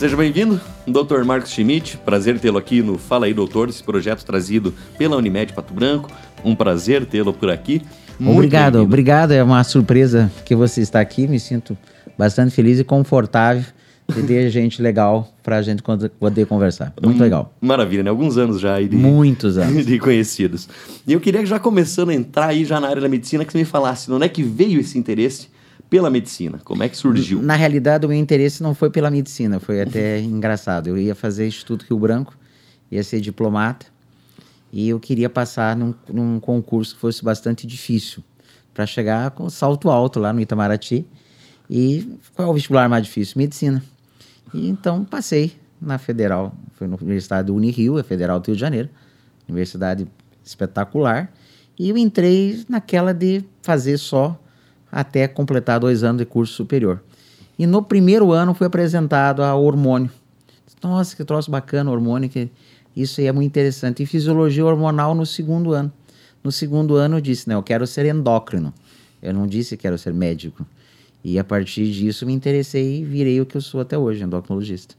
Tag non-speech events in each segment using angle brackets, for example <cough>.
Seja bem-vindo, Dr. Marcos Schmidt. Prazer tê-lo aqui no Fala aí, Doutor, esse projeto trazido pela Unimed Pato Branco. Um prazer tê-lo por aqui. Muito obrigado, obrigado. É uma surpresa que você está aqui. Me sinto bastante feliz e confortável de ter <laughs> gente legal para a gente poder conversar. Muito legal. Maravilha, né? Alguns anos já aí de, Muitos anos. <laughs> de conhecidos. E eu queria já começando a entrar aí já na área da medicina, que você me falasse de onde é que veio esse interesse pela medicina? Como é que surgiu? Na realidade, o meu interesse não foi pela medicina, foi até engraçado. Eu ia fazer Instituto Rio Branco, ia ser diplomata, e eu queria passar num, num concurso que fosse bastante difícil, para chegar com salto alto lá no Itamaraty. E qual é o vestibular mais difícil? Medicina. E então passei na Federal, foi na Universidade do Unirio, a Federal do Rio de Janeiro, universidade espetacular. E eu entrei naquela de fazer só até completar dois anos de curso superior. E no primeiro ano fui apresentado a hormônio. Nossa, que troço bacana, hormônio, que isso aí é muito interessante. E fisiologia hormonal no segundo ano. No segundo ano eu disse, né, eu quero ser endócrino. Eu não disse que quero ser médico. E a partir disso me interessei e virei o que eu sou até hoje, endocrinologista.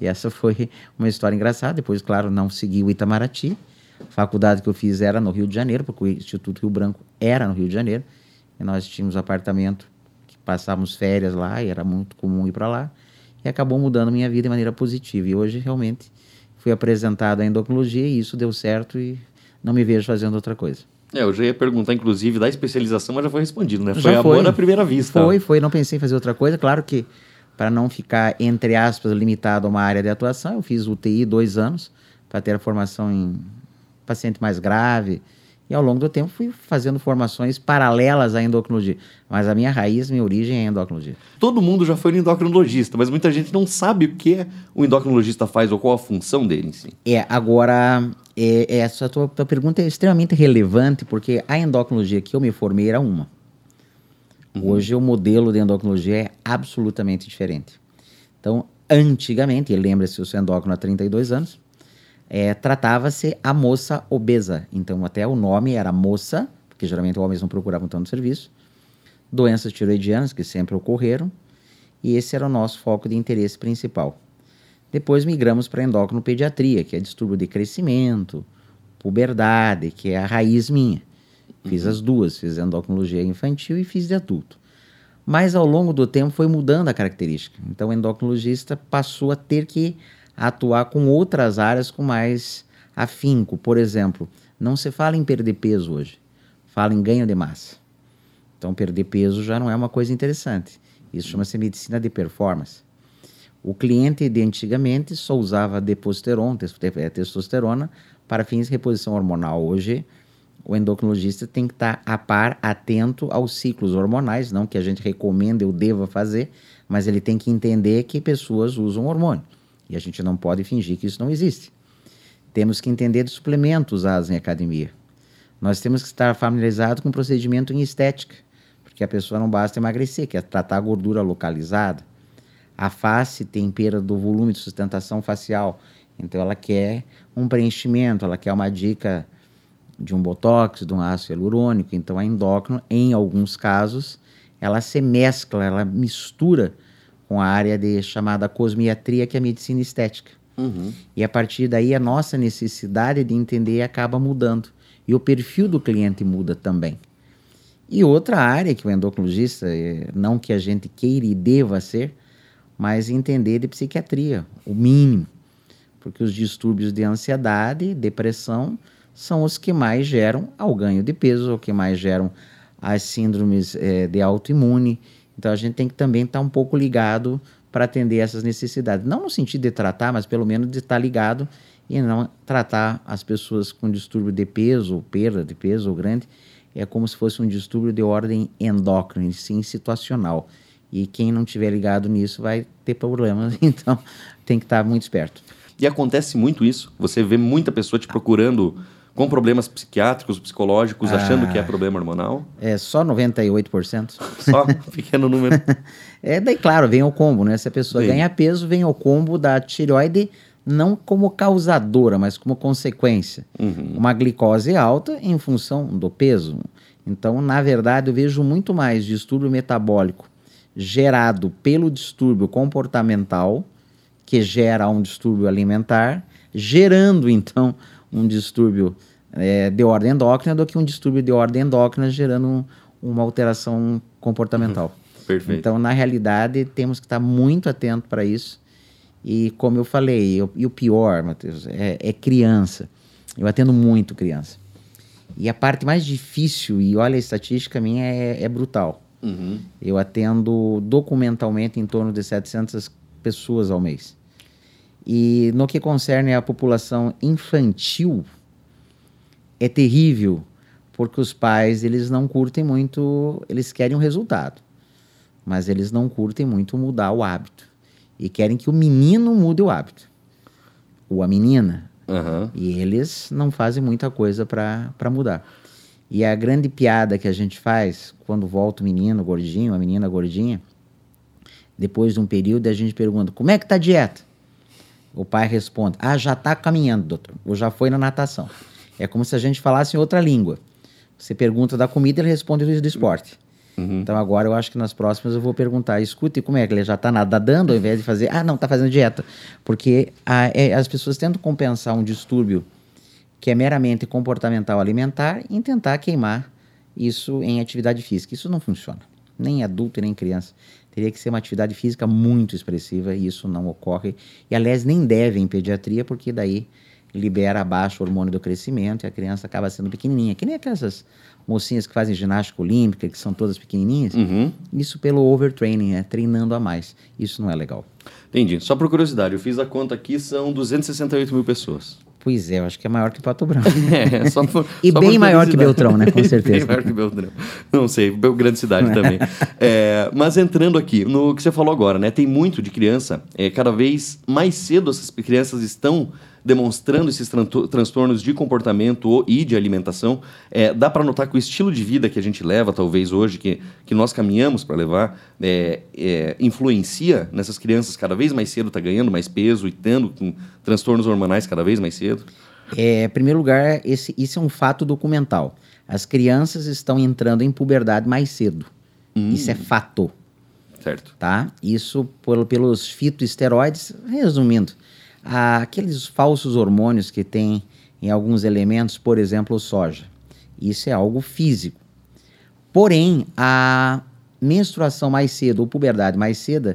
E essa foi uma história engraçada. Depois, claro, não segui o Itamaraty. A faculdade que eu fiz era no Rio de Janeiro, porque o Instituto Rio Branco era no Rio de Janeiro. E nós tínhamos um apartamento que passávamos férias lá e era muito comum ir para lá. E acabou mudando minha vida de maneira positiva. E hoje, realmente, fui apresentado à endocrinologia e isso deu certo e não me vejo fazendo outra coisa. É, eu já ia perguntar, inclusive, da especialização, mas já foi respondido, né? Foi já amor foi. à primeira vista. Foi, foi. Não pensei em fazer outra coisa. Claro que, para não ficar, entre aspas, limitado a uma área de atuação, eu fiz UTI dois anos para ter a formação em paciente mais grave. E ao longo do tempo fui fazendo formações paralelas à endocrinologia. Mas a minha raiz, minha origem é endocrinologia. Todo mundo já foi um endocrinologista, mas muita gente não sabe o que o endocrinologista faz ou qual a função dele em si. É, agora, é, essa tua, tua pergunta é extremamente relevante, porque a endocrinologia que eu me formei era uma. Uhum. Hoje o modelo de endocrinologia é absolutamente diferente. Então, antigamente, lembra-se, eu sou endócrino há 32 anos, é, tratava-se a moça obesa. Então, até o nome era moça, porque geralmente homens não procuravam tanto serviço. Doenças tiroidianas, que sempre ocorreram, e esse era o nosso foco de interesse principal. Depois migramos para endocrinopediatria, que é distúrbio de crescimento, puberdade, que é a raiz minha. Fiz as duas, fiz endocrinologia infantil e fiz de adulto. Mas ao longo do tempo foi mudando a característica. Então o endocrinologista passou a ter que atuar com outras áreas com mais afinco. Por exemplo, não se fala em perder peso hoje, fala em ganho de massa. Então perder peso já não é uma coisa interessante. Isso chama-se medicina de performance. O cliente de antigamente só usava é, testosterona, para fins de reposição hormonal. Hoje, o endocrinologista tem que estar a par, atento aos ciclos hormonais, não que a gente recomenda ou deva fazer, mas ele tem que entender que pessoas usam hormônio. E a gente não pode fingir que isso não existe. Temos que entender de suplementos usados em academia. Nós temos que estar familiarizados com o procedimento em estética, porque a pessoa não basta emagrecer, quer tratar a gordura localizada. A face tem perda do volume de sustentação facial, então ela quer um preenchimento, ela quer uma dica de um botox, de um ácido hialurônico. Então a endócrino, em alguns casos, ela se mescla, ela mistura com a área de chamada cosmiatria, que é a medicina estética. Uhum. E a partir daí a nossa necessidade de entender acaba mudando. E o perfil do cliente muda também. E outra área que o endocrinologista, eh, não que a gente queira e deva ser, mas entender de psiquiatria, o mínimo. Porque os distúrbios de ansiedade depressão são os que mais geram ao ganho de peso, o que mais geram as síndromes é, de autoimune. Então a gente tem que também estar tá um pouco ligado para atender essas necessidades. Não no sentido de tratar, mas pelo menos de estar tá ligado e não tratar as pessoas com distúrbio de peso, ou perda de peso ou grande, é como se fosse um distúrbio de ordem endócrina, sim situacional. E quem não tiver ligado nisso vai ter problemas, <laughs> então tem que estar muito esperto. E acontece muito isso. Você vê muita pessoa te procurando com problemas psiquiátricos, psicológicos, ah, achando que é problema hormonal? É só 98%. Só? <laughs> Pequeno número. <laughs> é, daí, claro, vem o combo, né? Se a pessoa Sim. ganha peso, vem o combo da tireoide não como causadora, mas como consequência. Uhum. Uma glicose alta em função do peso. Então, na verdade, eu vejo muito mais distúrbio metabólico gerado pelo distúrbio comportamental, que gera um distúrbio alimentar, gerando então um distúrbio é, de ordem endócrina do que um distúrbio de ordem endócrina gerando um, uma alteração comportamental. Uhum. Perfeito. Então, na realidade, temos que estar muito atento para isso. E como eu falei, eu, e o pior, Matheus, é, é criança. Eu atendo muito criança. E a parte mais difícil, e olha a estatística minha, é, é brutal. Uhum. Eu atendo documentalmente em torno de 700 pessoas ao mês. E no que concerne a população infantil, é terrível, porque os pais eles não curtem muito, eles querem um resultado, mas eles não curtem muito mudar o hábito e querem que o menino mude o hábito ou a menina. Uhum. E eles não fazem muita coisa para mudar. E a grande piada que a gente faz quando volta o menino gordinho, a menina gordinha, depois de um período, a gente pergunta: como é que tá a dieta? O pai responde: ah, já está caminhando, doutor, ou já foi na natação. É como se a gente falasse em outra língua. Você pergunta da comida, ele responde do esporte. Uhum. Então agora eu acho que nas próximas eu vou perguntar, escute, como é que ele já está nadando ao invés de fazer, ah, não, está fazendo dieta. Porque a, é, as pessoas tentam compensar um distúrbio que é meramente comportamental alimentar em tentar queimar isso em atividade física. Isso não funciona, nem adulto nem criança. Teria que ser uma atividade física muito expressiva e isso não ocorre. E aliás, nem deve em pediatria, porque daí libera abaixo o hormônio do crescimento e a criança acaba sendo pequenininha. Que nem aquelas mocinhas que fazem ginástica olímpica, que são todas pequenininhas. Uhum. Isso pelo overtraining, é treinando a mais. Isso não é legal. Entendi. Só por curiosidade, eu fiz a conta aqui, são 268 mil pessoas. Pois é, eu acho que é maior que Pato Branco. <laughs> É, só por, e só bem maior que. Beltrão, né? Com <laughs> certeza. bem maior que Beltrão. Não sei, grande cidade também. É, mas entrando aqui, no que você falou agora, né? Tem muito de criança, é, cada vez mais cedo essas crianças estão demonstrando esses tran transtornos de comportamento e de alimentação. É, dá para notar que o estilo de vida que a gente leva, talvez hoje, que, que nós caminhamos para levar, é, é, influencia nessas crianças cada vez mais cedo, está ganhando mais peso e tendo com transtornos hormonais cada vez mais cedo? É, em primeiro lugar, esse, isso é um fato documental. As crianças estão entrando em puberdade mais cedo. Hum. Isso é fato, Certo. tá? Isso por, pelos fitoesteroides, resumindo, aqueles falsos hormônios que tem em alguns elementos, por exemplo, soja. Isso é algo físico. Porém, a menstruação mais cedo ou puberdade mais cedo,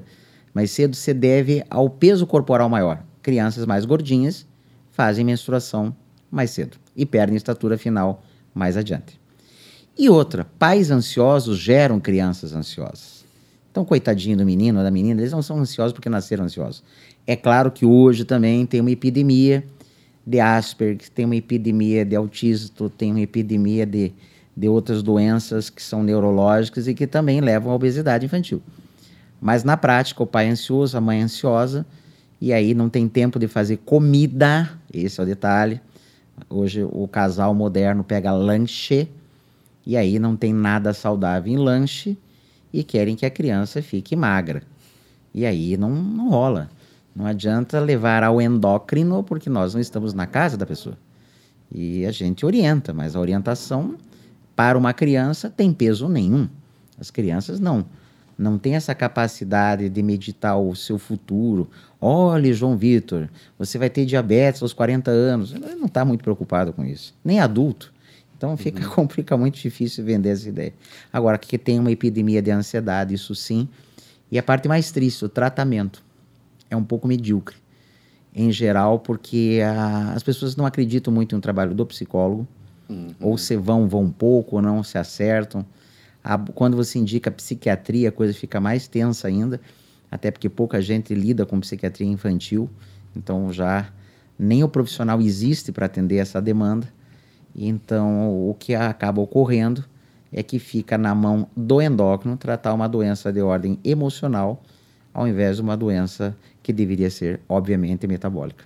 mais cedo se deve ao peso corporal maior. Crianças mais gordinhas fazem menstruação mais cedo e perdem estatura final mais adiante. E outra, pais ansiosos geram crianças ansiosas. Então, coitadinho do menino ou da menina, eles não são ansiosos porque nasceram ansiosos. É claro que hoje também tem uma epidemia de Asperger, tem uma epidemia de autismo, tem uma epidemia de, de outras doenças que são neurológicas e que também levam à obesidade infantil. Mas na prática, o pai é ansioso, a mãe é ansiosa, e aí não tem tempo de fazer comida, esse é o detalhe. Hoje o casal moderno pega lanche, e aí não tem nada saudável em lanche, e querem que a criança fique magra. E aí não, não rola. Não adianta levar ao endócrino, porque nós não estamos na casa da pessoa. E a gente orienta, mas a orientação para uma criança tem peso nenhum. As crianças não. Não têm essa capacidade de meditar o seu futuro. Olha, João Vitor, você vai ter diabetes aos 40 anos. Ele não está muito preocupado com isso. Nem adulto. Então fica, uhum. <laughs> complica muito difícil vender essa ideia. Agora, que tem uma epidemia de ansiedade, isso sim. E a parte mais triste, o tratamento é um pouco medíocre, em geral, porque a, as pessoas não acreditam muito no trabalho do psicólogo, Uhum. ou se vão, vão pouco, ou não se acertam. A- quando você indica psiquiatria, a coisa fica mais tensa ainda, até porque pouca gente lida com psiquiatria infantil, então já nem o profissional existe para atender essa demanda. Então, o que acaba ocorrendo é que fica na mão do endócrino tratar uma doença de ordem emocional, ao invés de uma doença que deveria ser, obviamente, metabólica.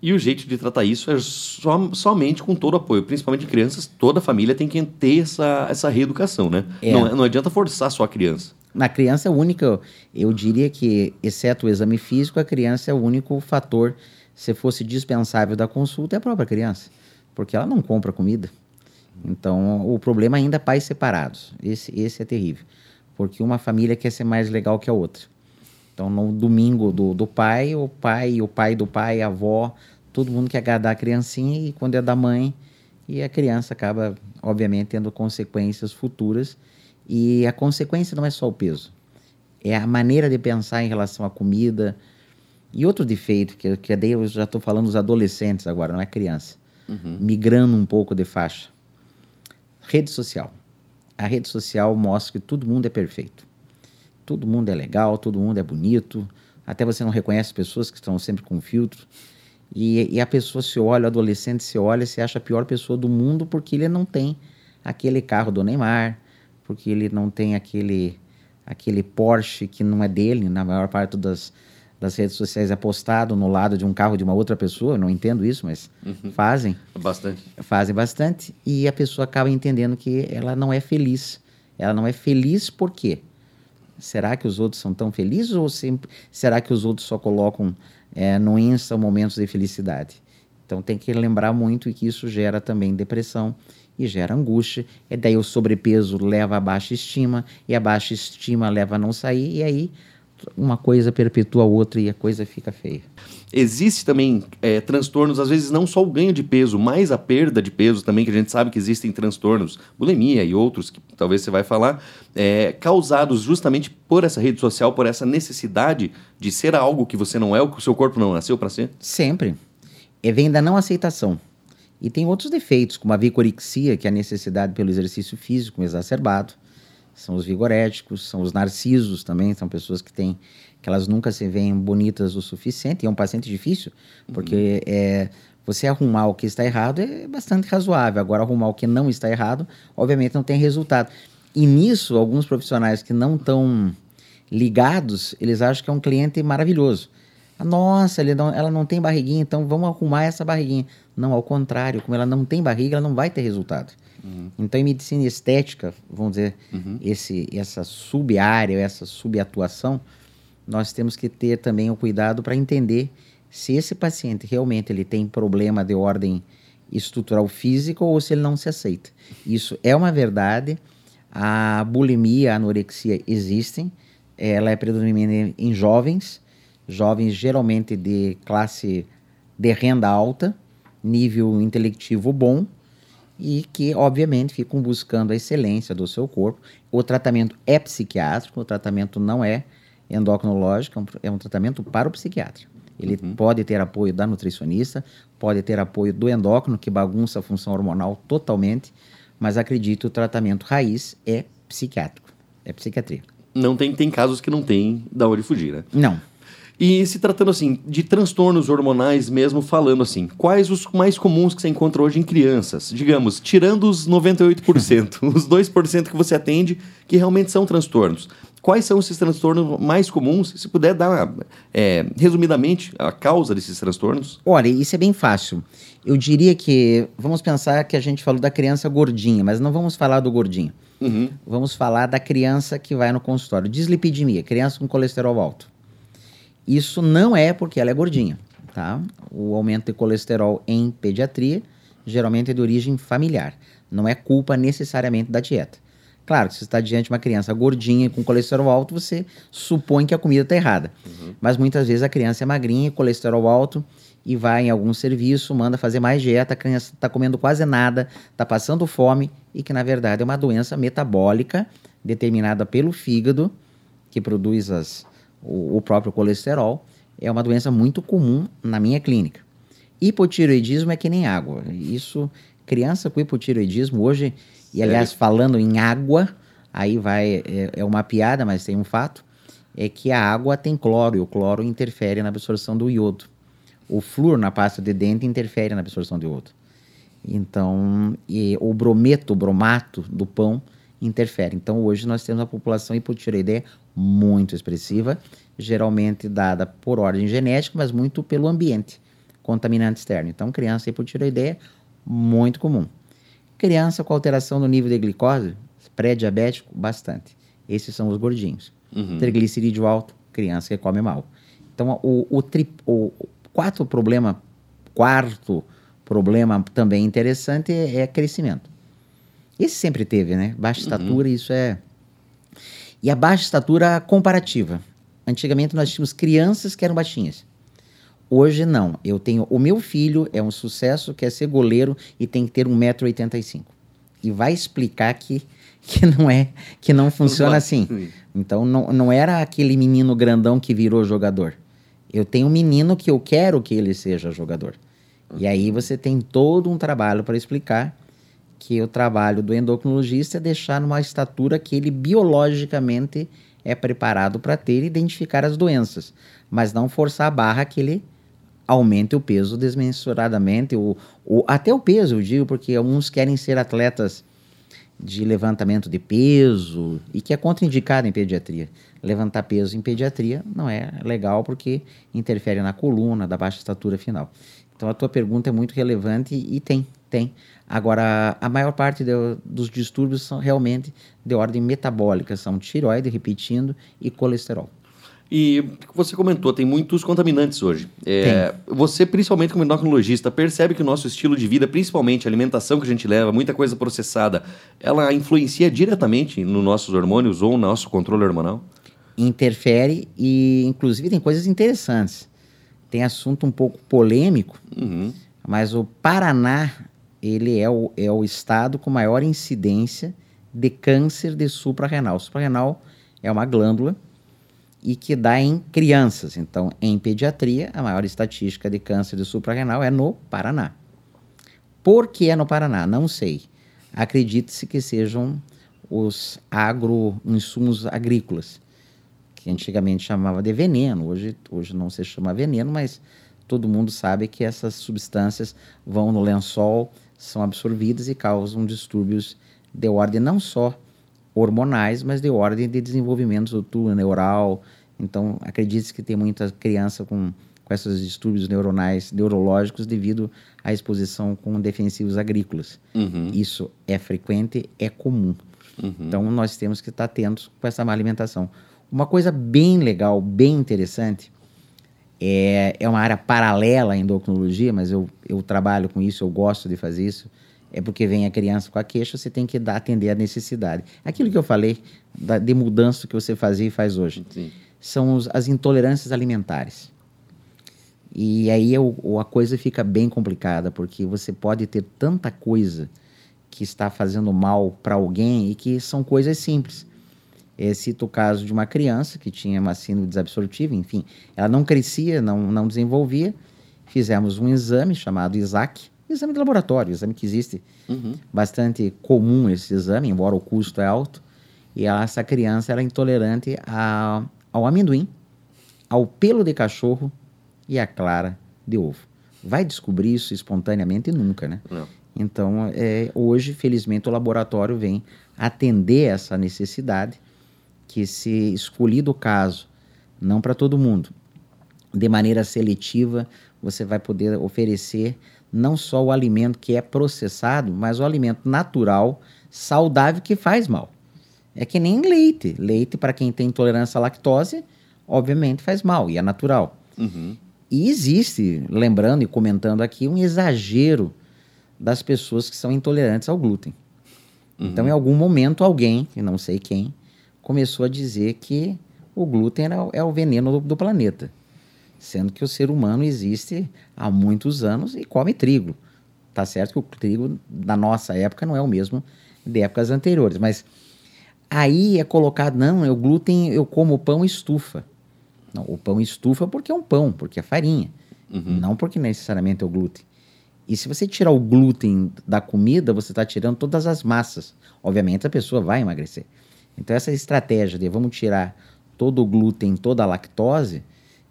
E o jeito de tratar isso é somente com todo o apoio, principalmente de crianças. Toda a família tem que ter essa, essa reeducação, né? É. Não, não adianta forçar só a criança. Na criança é o único, eu diria que, exceto o exame físico, a criança é o único fator, se fosse dispensável da consulta, é a própria criança, porque ela não compra comida. Então, o problema ainda é pais separados. Esse, esse é terrível, porque uma família quer ser mais legal que a outra. Então, no domingo do, do pai, o pai, o pai do pai, a avó, todo mundo quer agradar a criancinha e quando é da mãe, e a criança acaba, obviamente, tendo consequências futuras. E a consequência não é só o peso, é a maneira de pensar em relação à comida. E outro defeito, que, que daí eu já estou falando dos adolescentes agora, não é criança, uhum. migrando um pouco de faixa. Rede social. A rede social mostra que todo mundo é perfeito. Todo mundo é legal, todo mundo é bonito. Até você não reconhece pessoas que estão sempre com filtro. E, e, a pessoa se olha, o adolescente se olha, se acha a pior pessoa do mundo porque ele não tem aquele carro do Neymar, porque ele não tem aquele, aquele Porsche que não é dele, na maior parte das, das redes sociais é postado no lado de um carro de uma outra pessoa, eu não entendo isso, mas uhum. fazem. Bastante. Fazem bastante, e a pessoa acaba entendendo que ela não é feliz. Ela não é feliz por quê? Será que os outros são tão felizes ou sempre, será que os outros só colocam é, no Insta momentos de felicidade? Então tem que lembrar muito que isso gera também depressão e gera angústia. E daí o sobrepeso leva a baixa estima e a baixa estima leva a não sair e aí uma coisa perpetua a outra e a coisa fica feia. Existe também é, transtornos, às vezes não só o ganho de peso, mas a perda de peso também, que a gente sabe que existem transtornos, bulimia e outros que talvez você vai falar, é, causados justamente por essa rede social, por essa necessidade de ser algo que você não é, o que o seu corpo não nasceu para ser? Sempre. E vem da não aceitação. E tem outros defeitos, como a vicorixia, que é a necessidade pelo exercício físico exacerbado, são os vigoréticos, são os narcisos também, são pessoas que têm que elas nunca se veem bonitas o suficiente, e é um paciente difícil, porque uhum. é, você arrumar o que está errado é bastante razoável, agora arrumar o que não está errado, obviamente não tem resultado. E nisso, alguns profissionais que não estão ligados, eles acham que é um cliente maravilhoso. Nossa, não, ela não tem barriguinha, então vamos arrumar essa barriguinha. Não, ao contrário, como ela não tem barriga, ela não vai ter resultado. Uhum. Então, em medicina estética, vamos dizer, uhum. esse, essa sub-área, essa subatuação, nós temos que ter também o cuidado para entender se esse paciente realmente ele tem problema de ordem estrutural física ou se ele não se aceita. Isso é uma verdade. A bulimia, a anorexia existem. Ela é predominante em jovens, jovens geralmente de classe de renda alta, nível intelectivo bom, e que, obviamente, ficam buscando a excelência do seu corpo. O tratamento é psiquiátrico, o tratamento não é endocrinológico, é um é tratamento para o psiquiatra. Ele uhum. pode ter apoio da nutricionista, pode ter apoio do endócrino, que bagunça a função hormonal totalmente, mas acredito que o tratamento raiz é psiquiátrico, é psiquiatria. Não tem, tem casos que não tem da onde fugir, né? Não. E se tratando assim de transtornos hormonais mesmo, falando assim, quais os mais comuns que você encontra hoje em crianças? Digamos, tirando os 98%, <laughs> os 2% que você atende que realmente são transtornos. Quais são esses transtornos mais comuns? Se puder dar, é, resumidamente, a causa desses transtornos? Olha, isso é bem fácil. Eu diria que, vamos pensar que a gente falou da criança gordinha, mas não vamos falar do gordinho. Uhum. Vamos falar da criança que vai no consultório. Dislipidemia, criança com colesterol alto. Isso não é porque ela é gordinha, tá? O aumento de colesterol em pediatria geralmente é de origem familiar. Não é culpa necessariamente da dieta. Claro, se você está diante de uma criança gordinha com colesterol alto, você supõe que a comida está errada. Uhum. Mas muitas vezes a criança é magrinha, colesterol alto, e vai em algum serviço, manda fazer mais dieta, a criança está comendo quase nada, está passando fome, e que na verdade é uma doença metabólica determinada pelo fígado, que produz as, o, o próprio colesterol, é uma doença muito comum na minha clínica. Hipotiroidismo é que nem água. Isso, criança com hipotiroidismo hoje, e aliás, falando em água, aí vai, é, é, uma piada, mas tem um fato, é que a água tem cloro, e o cloro interfere na absorção do iodo. O flúor na pasta de dente interfere na absorção do iodo. Então, e o brometo, o bromato do pão interfere. Então, hoje nós temos uma população hipotireoideia muito expressiva, geralmente dada por ordem genética, mas muito pelo ambiente, contaminante externo. Então, criança hipotireoideia, muito comum. Criança com alteração no nível de glicose, pré-diabético, bastante. Esses são os gordinhos. Uhum. Triglicerídeo alto, criança que come mal. Então, o, o, tri, o quarto problema, quarto problema também interessante é, é crescimento. Esse sempre teve, né? Baixa uhum. estatura, isso é. E a baixa estatura comparativa. Antigamente nós tínhamos crianças que eram baixinhas. Hoje não. Eu tenho. O meu filho é um sucesso, quer ser goleiro e tem que ter 1,85m. E vai explicar que, que não é, que não funciona assim. Então não, não era aquele menino grandão que virou jogador. Eu tenho um menino que eu quero que ele seja jogador. E aí você tem todo um trabalho para explicar que o trabalho do endocrinologista é deixar numa estatura que ele biologicamente é preparado para ter e identificar as doenças, mas não forçar a barra que ele aumente o peso desmensuradamente, ou, ou até o peso, eu digo, porque alguns querem ser atletas de levantamento de peso e que é contraindicado em pediatria. Levantar peso em pediatria não é legal porque interfere na coluna da baixa estatura final. Então a tua pergunta é muito relevante e tem, tem. Agora, a maior parte dos distúrbios são realmente de ordem metabólica, são tireoide, repetindo, e colesterol. E você comentou, tem muitos contaminantes hoje. É, você, principalmente como endocrinologista, percebe que o nosso estilo de vida, principalmente a alimentação que a gente leva, muita coisa processada, ela influencia diretamente nos nossos hormônios ou no nosso controle hormonal? Interfere e, inclusive, tem coisas interessantes tem assunto um pouco polêmico, uhum. mas o Paraná ele é o, é o estado com maior incidência de câncer de suprarrenal. Suprarrenal é uma glândula e que dá em crianças. Então, em pediatria, a maior estatística de câncer de suprarrenal é no Paraná. Por que é no Paraná? Não sei. Acredite-se que sejam os agroinsumos agrícolas que antigamente chamava de veneno, hoje, hoje não se chama veneno, mas todo mundo sabe que essas substâncias vão no lençol, são absorvidas e causam distúrbios de ordem não só hormonais, mas de ordem de desenvolvimento do tubo neural. Então, acredite que tem muita criança com, com esses distúrbios neuronais, neurológicos, devido à exposição com defensivos agrícolas. Uhum. Isso é frequente, é comum. Uhum. Então, nós temos que estar atentos com essa má alimentação. Uma coisa bem legal, bem interessante, é, é uma área paralela à endocrinologia, mas eu, eu trabalho com isso, eu gosto de fazer isso. É porque vem a criança com a queixa, você tem que dar, atender a necessidade. Aquilo que eu falei da, de mudança que você fazia e faz hoje. Sim. São os, as intolerâncias alimentares. E aí eu, a coisa fica bem complicada, porque você pode ter tanta coisa que está fazendo mal para alguém e que são coisas simples. É, cito o caso de uma criança que tinha uma síndrome desabsortiva, enfim, ela não crescia, não, não desenvolvia. Fizemos um exame chamado ISAC, exame de laboratório, exame que existe, uhum. bastante comum esse exame, embora o custo é alto. E ela, essa criança era intolerante a, ao amendoim, ao pelo de cachorro e à clara de ovo. Vai descobrir isso espontaneamente? Nunca, né? Não. Então, é, hoje, felizmente, o laboratório vem atender essa necessidade que se escolhido o caso, não para todo mundo, de maneira seletiva, você vai poder oferecer não só o alimento que é processado, mas o alimento natural, saudável que faz mal. É que nem leite. Leite, para quem tem intolerância à lactose, obviamente faz mal e é natural. Uhum. E existe, lembrando e comentando aqui, um exagero das pessoas que são intolerantes ao glúten. Uhum. Então, em algum momento, alguém, que não sei quem, começou a dizer que o glúten era, é o veneno do, do planeta, sendo que o ser humano existe há muitos anos e come trigo. Tá certo que o trigo da nossa época não é o mesmo de épocas anteriores, mas aí é colocado, não, o glúten, eu como pão estufa. Não, o pão estufa porque é um pão, porque é farinha, uhum. não porque necessariamente é o glúten. E se você tirar o glúten da comida, você está tirando todas as massas. Obviamente a pessoa vai emagrecer. Então, essa estratégia de vamos tirar todo o glúten, toda a lactose,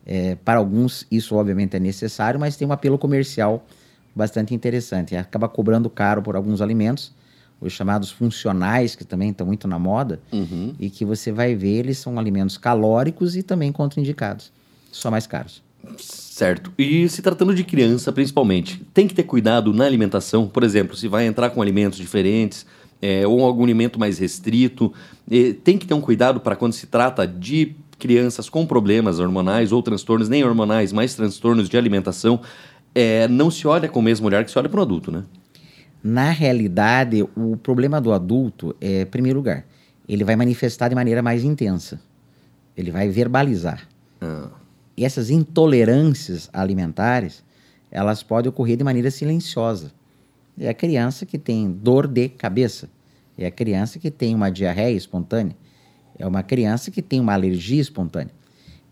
é, para alguns isso obviamente é necessário, mas tem um apelo comercial bastante interessante. Acaba cobrando caro por alguns alimentos, os chamados funcionais, que também estão muito na moda, uhum. e que você vai ver, eles são alimentos calóricos e também contraindicados, só mais caros. Certo. E se tratando de criança, principalmente, tem que ter cuidado na alimentação. Por exemplo, se vai entrar com alimentos diferentes, é, ou algum alimento mais restrito. tem que ter um cuidado para quando se trata de crianças com problemas hormonais ou transtornos, nem hormonais, mas transtornos de alimentação, é, não se olha com o mesmo olhar que se olha para o adulto, né? Na realidade, o problema do adulto é, em primeiro lugar, ele vai manifestar de maneira mais intensa. Ele vai verbalizar. Ah. E essas intolerâncias alimentares, elas podem ocorrer de maneira silenciosa. É a criança que tem dor de cabeça. É a criança que tem uma diarreia espontânea. É uma criança que tem uma alergia espontânea.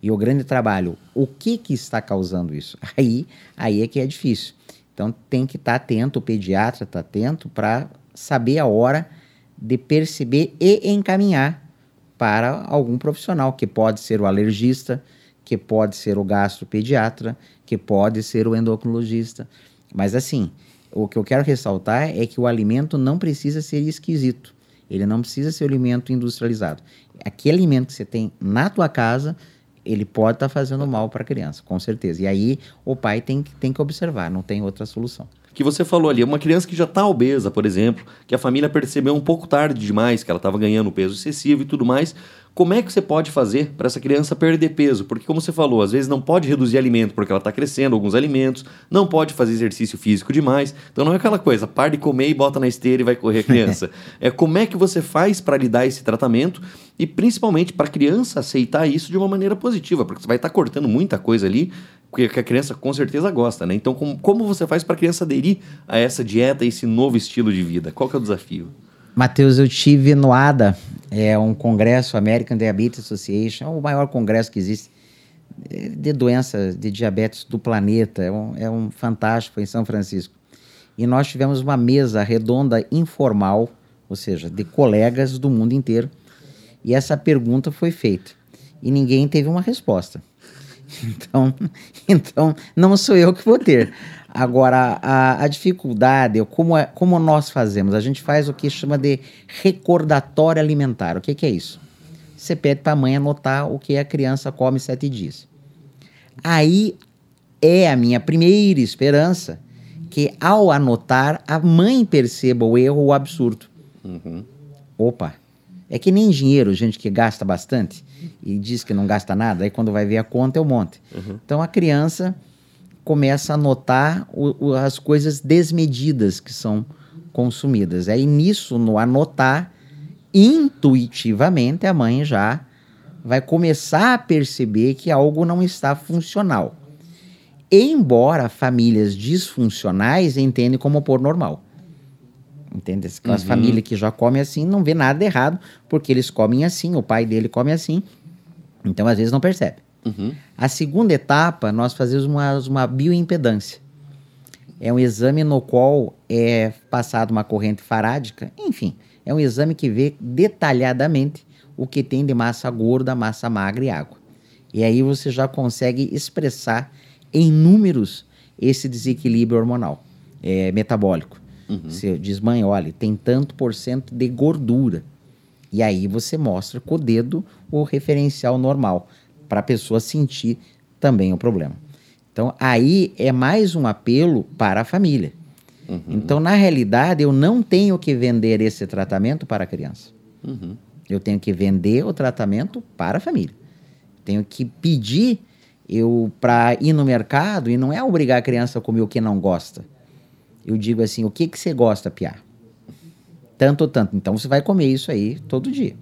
E o grande trabalho, o que que está causando isso? <laughs> Aí, aí é que é difícil. Então tem que estar atento, o pediatra está atento para saber a hora de perceber e encaminhar para algum profissional, que pode ser o alergista, que pode ser o gastropediatra, que pode ser o endocrinologista. Mas assim, o que eu quero ressaltar é que o alimento não precisa ser esquisito. Ele não precisa ser um alimento industrializado. Aquele alimento que você tem na tua casa, ele pode estar tá fazendo mal para a criança, com certeza. E aí o pai tem, tem que observar, não tem outra solução que você falou ali, uma criança que já está obesa, por exemplo, que a família percebeu um pouco tarde demais que ela estava ganhando peso excessivo e tudo mais, como é que você pode fazer para essa criança perder peso? Porque, como você falou, às vezes não pode reduzir alimento porque ela está crescendo alguns alimentos, não pode fazer exercício físico demais. Então não é aquela coisa, para de comer e bota na esteira e vai correr a criança. <laughs> é como é que você faz para lhe dar esse tratamento e principalmente para a criança aceitar isso de uma maneira positiva, porque você vai estar tá cortando muita coisa ali que a criança com certeza gosta, né? Então, como, como você faz para a criança aderir a essa dieta, esse novo estilo de vida? Qual que é o desafio? Matheus, eu tive no ADA, é um congresso, American Diabetes Association, é o maior congresso que existe é, de doenças de diabetes do planeta, é um, é um fantástico, em São Francisco. E nós tivemos uma mesa redonda informal, ou seja, de colegas do mundo inteiro, e essa pergunta foi feita. E ninguém teve uma resposta. <laughs> Então, <laughs> então não sou eu que vou ter. Agora, a, a dificuldade, como, é, como nós fazemos? A gente faz o que chama de recordatório alimentar. O que, que é isso? Você pede para a mãe anotar o que a criança come sete dias. Aí é a minha primeira esperança que, ao anotar, a mãe perceba o erro ou o absurdo. Uhum. Opa, é que nem dinheiro, gente que gasta bastante e diz que não gasta nada, aí quando vai ver a conta é um monte. Uhum. Então a criança começa a notar o, o, as coisas desmedidas que são consumidas. Aí nisso, no anotar, intuitivamente a mãe já vai começar a perceber que algo não está funcional. Embora famílias disfuncionais entendem como por normal. Entende? Aquelas uhum. famílias que já comem assim não vê nada errado, porque eles comem assim, o pai dele come assim. Então, às vezes, não percebe. Uhum. A segunda etapa, nós fazemos uma, uma bioimpedância. É um exame no qual é passada uma corrente farádica. Enfim, é um exame que vê detalhadamente o que tem de massa gorda, massa magra e água. E aí você já consegue expressar em números esse desequilíbrio hormonal, é, metabólico. Uhum. Você diz, mãe, olha, tem tanto por cento de gordura. E aí você mostra com o dedo o referencial normal para a pessoa sentir também o problema. Então, aí é mais um apelo para a família. Uhum. Então, na realidade, eu não tenho que vender esse tratamento para a criança. Uhum. Eu tenho que vender o tratamento para a família. Tenho que pedir eu para ir no mercado e não é obrigar a criança a comer o que não gosta. Eu digo assim, o que que você gosta, Piá? Tanto ou tanto. Então você vai comer isso aí todo dia.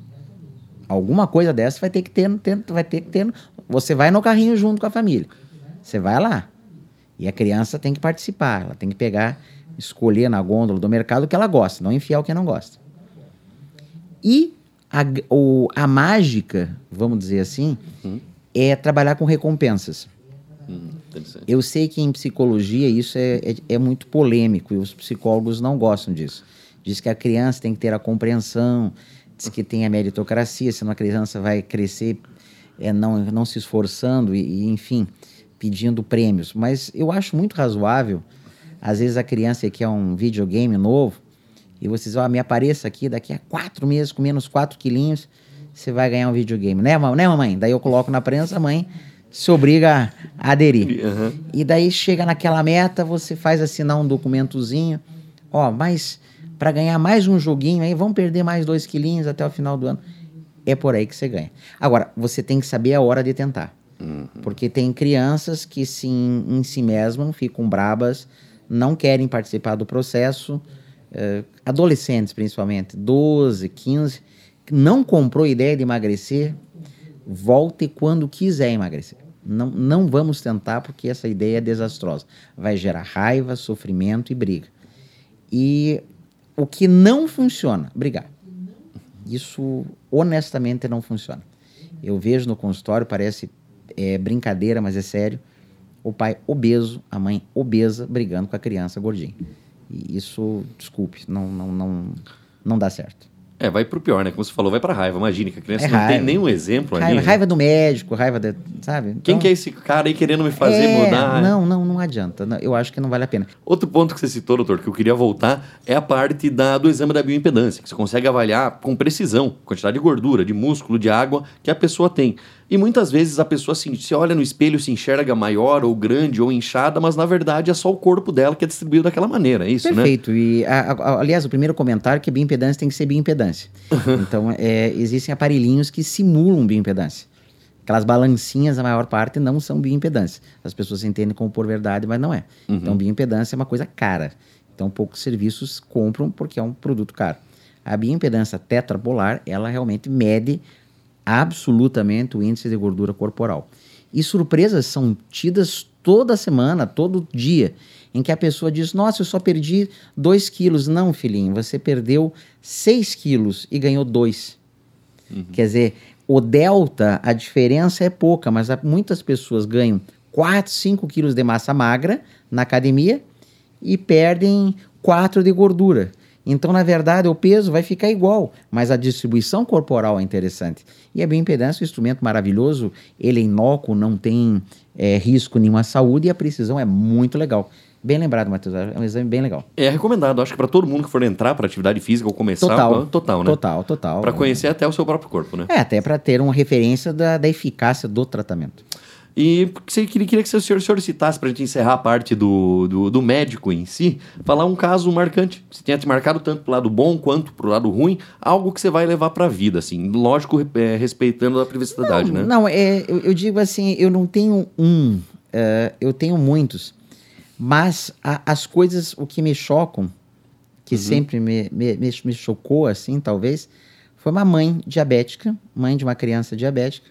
Alguma coisa dessa vai ter que ter, ter, vai ter que ter. Você vai no carrinho junto com a família. Você vai lá. E a criança tem que participar. Ela tem que pegar, escolher na gôndola do mercado o que ela gosta, não enfiar o que não gosta. E a, o, a mágica, vamos dizer assim, uhum. é trabalhar com recompensas. Eu sei que em psicologia isso é, é, é, muito polêmico e os psicólogos não gostam disso. Diz que a criança tem que ter a compreensão, diz que tem a meritocracia, senão a criança vai crescer é, não, não se esforçando e, e, enfim, pedindo prêmios. Mas eu acho muito razoável, às vezes a criança quer um videogame novo e vocês, ó, me apareça aqui daqui a quatro meses com menos quatro quilinhos, você vai ganhar um videogame. Né, né mamãe? Daí eu coloco na prensa, mãe se obriga a aderir. Uhum. E daí chega naquela meta, você faz assinar um documentozinho, ó, mas para ganhar mais um joguinho aí, vamos perder mais dois quilinhos até o final do ano. É por aí que você ganha. Agora, você tem que saber a hora de tentar. Uhum. Porque tem crianças que se em si mesmas ficam brabas, não querem participar do processo, uh, adolescentes principalmente, 12, 15, não comprou ideia de emagrecer, Volte quando quiser emagrecer. Não, não vamos tentar porque essa ideia é desastrosa. Vai gerar raiva, sofrimento e briga. E o que não funciona, brigar. Isso honestamente não funciona. Eu vejo no consultório, parece é, brincadeira, mas é sério. O pai obeso, a mãe obesa, brigando com a criança gordinha. E isso, desculpe, não, não, não, não dá certo. É, vai pro pior, né? Como você falou, vai pra raiva. Imagine que a criança é não tem nenhum exemplo raiva, ali. Né? Raiva do médico, raiva, de, sabe? Então, Quem que é esse cara aí querendo me fazer é, mudar? Não, não, não adianta. Eu acho que não vale a pena. Outro ponto que você citou, doutor, que eu queria voltar, é a parte da, do exame da bioimpedância, que você consegue avaliar com precisão a quantidade de gordura, de músculo, de água que a pessoa tem. E muitas vezes a pessoa se, se olha no espelho, se enxerga maior ou grande ou inchada, mas na verdade é só o corpo dela que é distribuído daquela maneira, é isso, Perfeito. né? Perfeito. E, a, a, aliás, o primeiro comentário é que bioimpedância tem que ser bioimpedância. então, é, existem aparelhinhos que simulam bioimpedância. Aquelas balancinhas, a maior parte, não são bioimpedância. As pessoas entendem como por verdade, mas não é. Uhum. Então, bioimpedância é uma coisa cara. Então, poucos serviços compram porque é um produto caro. A bioimpedância tetrapolar, ela realmente mede absolutamente o índice de gordura corporal. E surpresas são tidas toda semana, todo dia, em que a pessoa diz: Nossa, eu só perdi 2 quilos. Não, filhinho, você perdeu 6 quilos e ganhou 2. Uhum. Quer dizer, o delta, a diferença é pouca, mas muitas pessoas ganham 4, 5 quilos de massa magra na academia e perdem 4 de gordura. Então, na verdade, o peso vai ficar igual, mas a distribuição corporal é interessante. E a bioimpedância é um instrumento maravilhoso, ele é inócuo, não tem é, risco nenhum à saúde e a precisão é muito legal. Bem lembrado, Matheus. É um exame bem legal. É recomendado, acho que para todo mundo que for entrar para atividade física ou começar. Total. Total, né? Total, total. Para conhecer até o seu próprio corpo, né? É, até para ter uma referência da, da eficácia do tratamento. E queria, queria que o senhor, o senhor citasse, para a gente encerrar a parte do, do, do, médico em si, falar um caso marcante. Se tenha te marcado tanto para o lado bom quanto para o lado ruim, algo que você vai levar para a vida, assim. Lógico, é, respeitando a privacidade, não, né? Não, é, eu, eu, digo assim, eu não tenho um, uh, eu tenho muitos. Mas a, as coisas, o que me chocam, que uhum. sempre me, me, me chocou, assim, talvez, foi uma mãe diabética, mãe de uma criança diabética,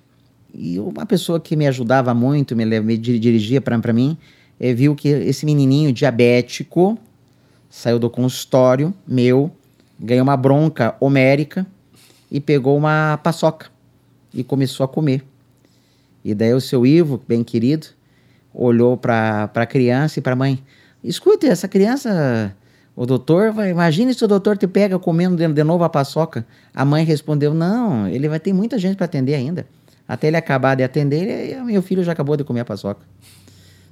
e uma pessoa que me ajudava muito, me, me dirigia para mim, é, viu que esse menininho diabético saiu do consultório meu, ganhou uma bronca homérica e pegou uma paçoca e começou a comer. E daí o seu Ivo, bem querido, olhou para a criança e para a mãe. Escute, essa criança, o doutor, vai, imagine se o doutor te pega comendo de, de novo a paçoca. A mãe respondeu, não, ele vai ter muita gente para atender ainda. Até ele acabar de atender, ele, meu filho já acabou de comer a paçoca.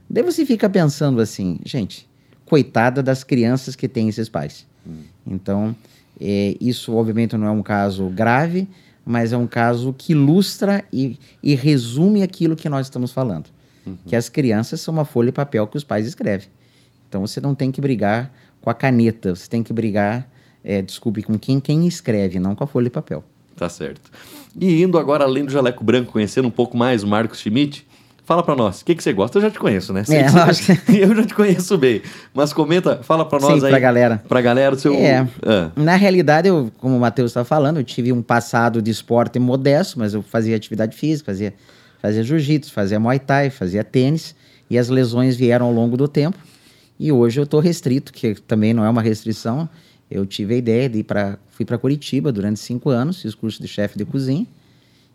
Daí você fica pensando assim, gente, coitada das crianças que têm esses pais. Hum. Então, é, isso obviamente não é um caso grave, mas é um caso que ilustra e, e resume aquilo que nós estamos falando. Uhum. Que as crianças são uma folha de papel que os pais escrevem. Então você não tem que brigar com a caneta, você tem que brigar, é, desculpe, com quem, quem escreve, não com a folha de papel. Tá certo. E indo agora além do jaleco branco, conhecendo um pouco mais o Marcos Schmidt, fala para nós, o que, que você gosta? Eu já te conheço, né? É, você... <laughs> eu já te conheço bem. Mas comenta, fala para nós Sim, aí. pra galera. Pra galera o seu... É, ah. na realidade, eu, como o Matheus estava falando, eu tive um passado de esporte modesto, mas eu fazia atividade física, fazia, fazia jiu-jitsu, fazia muay thai, fazia tênis, e as lesões vieram ao longo do tempo. E hoje eu estou restrito, que também não é uma restrição, eu tive a ideia de ir para fui para Curitiba durante cinco anos, fiz curso de chefe de cozinha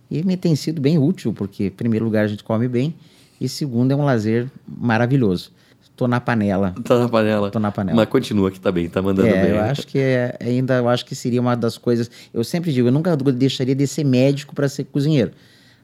e me tem sido bem útil porque, em primeiro lugar, a gente come bem e segundo é um lazer maravilhoso. Estou na panela. Tá na panela. Tô na panela. Mas continua que tá bem, tá mandando é, bem. Eu acho que é, ainda eu acho que seria uma das coisas. Eu sempre digo, eu nunca deixaria de ser médico para ser cozinheiro.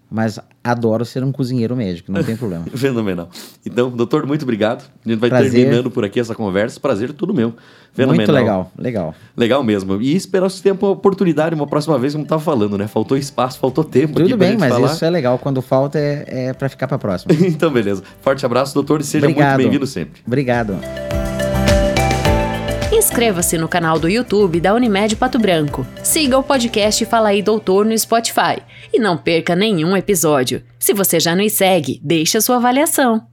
Mas adoro ser um cozinheiro médico, não tem <laughs> problema. Fenomenal. Então, doutor, muito obrigado. A gente vai Prazer. terminando por aqui essa conversa. Prazer tudo meu. Fenomenal. Muito legal, legal. Legal mesmo. E esperar se tempo, uma oportunidade, uma próxima vez, como estava falando, né? Faltou espaço, faltou tempo. Tudo bem, mas falar. isso é legal. Quando falta é, é para ficar para próxima. <laughs> então, beleza. Forte abraço, doutor, e seja obrigado. muito bem-vindo sempre. Obrigado. Inscreva-se no canal do YouTube da Unimed Pato Branco. Siga o podcast Fala aí Doutor no Spotify. E não perca nenhum episódio. Se você já nos segue, deixe a sua avaliação.